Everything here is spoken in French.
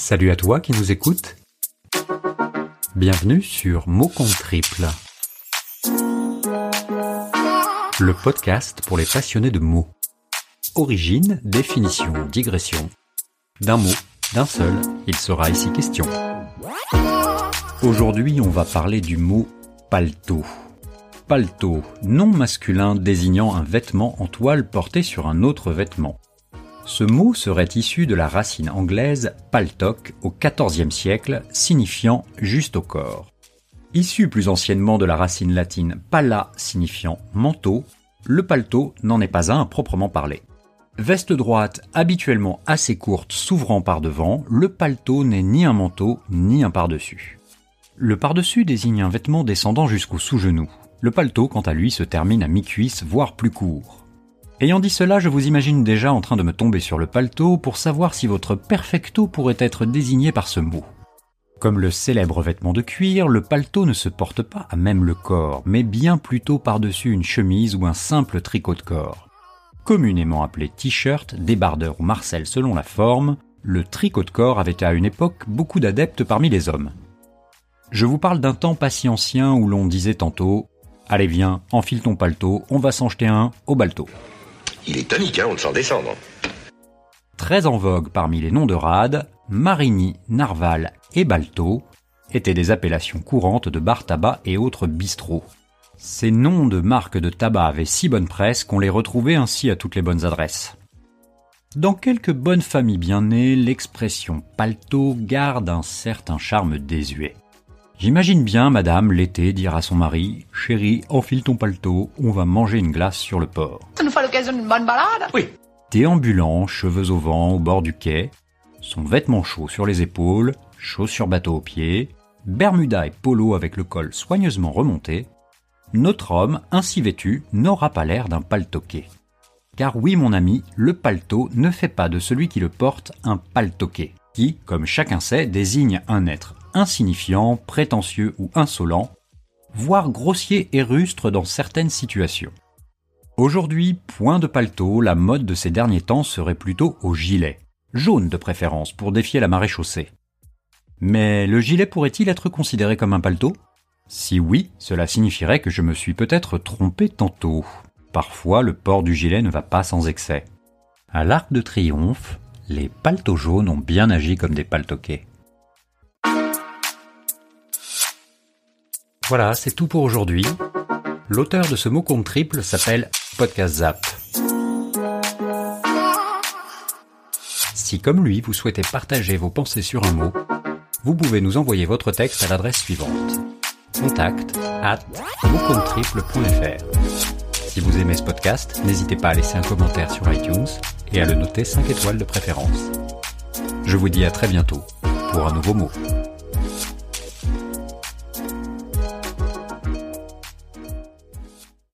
Salut à toi qui nous écoutes. Bienvenue sur Mots compte triple. Le podcast pour les passionnés de mots. Origine, définition, digression. D'un mot, d'un seul, il sera ici question. Aujourd'hui, on va parler du mot paletot. Paletot, nom masculin désignant un vêtement en toile porté sur un autre vêtement. Ce mot serait issu de la racine anglaise paltock au XIVe siècle, signifiant juste au corps. Issu plus anciennement de la racine latine pala signifiant manteau, le paletot n'en est pas un à proprement parler. Veste droite habituellement assez courte s'ouvrant par devant, le paletot n'est ni un manteau ni un par-dessus. Le par-dessus désigne un vêtement descendant jusqu'au sous-genou. Le paletot, quant à lui, se termine à mi-cuisse, voire plus court. Ayant dit cela, je vous imagine déjà en train de me tomber sur le paletot pour savoir si votre perfecto pourrait être désigné par ce mot. Comme le célèbre vêtement de cuir, le paletot ne se porte pas à même le corps, mais bien plutôt par-dessus une chemise ou un simple tricot de corps. Communément appelé t-shirt, débardeur ou marcel selon la forme, le tricot de corps avait à une époque beaucoup d'adeptes parmi les hommes. Je vous parle d'un temps pas si ancien où l'on disait tantôt Allez viens, enfile ton paletot, on va s'en jeter un au balto. Il est tonique, hein, on le sent descendre. Très en vogue parmi les noms de rade, Marigny, Narval et Balto étaient des appellations courantes de bar tabac et autres bistrots. Ces noms de marques de tabac avaient si bonne presse qu'on les retrouvait ainsi à toutes les bonnes adresses. Dans quelques bonnes familles bien nées, l'expression palto garde un certain charme désuet. J'imagine bien madame l'été dire à son mari Chérie, enfile ton paletot, on va manger une glace sur le port. Ça nous fera l'occasion d'une bonne balade Oui. Déambulant, cheveux au vent, au bord du quai, son vêtement chaud sur les épaules, chaussures bateau aux pieds, bermuda et polo avec le col soigneusement remonté, notre homme, ainsi vêtu, n'aura pas l'air d'un paltoqué. Car oui, mon ami, le paletot ne fait pas de celui qui le porte un paltoqué, qui, comme chacun sait, désigne un être insignifiant, prétentieux ou insolent, voire grossier et rustre dans certaines situations. Aujourd'hui, point de paletot, la mode de ces derniers temps serait plutôt au gilet, jaune de préférence pour défier la marée chaussée. Mais le gilet pourrait-il être considéré comme un paletot? Si oui, cela signifierait que je me suis peut-être trompé tantôt. Parfois, le port du gilet ne va pas sans excès. À l'Arc de Triomphe, les paletots jaunes ont bien agi comme des paltoquets. Voilà, c'est tout pour aujourd'hui. L'auteur de ce mot compte triple s'appelle Si comme lui, vous souhaitez partager vos pensées sur un mot, vous pouvez nous envoyer votre texte à l'adresse suivante. Contact at Si vous aimez ce podcast, n'hésitez pas à laisser un commentaire sur iTunes et à le noter 5 étoiles de préférence. Je vous dis à très bientôt pour un nouveau mot.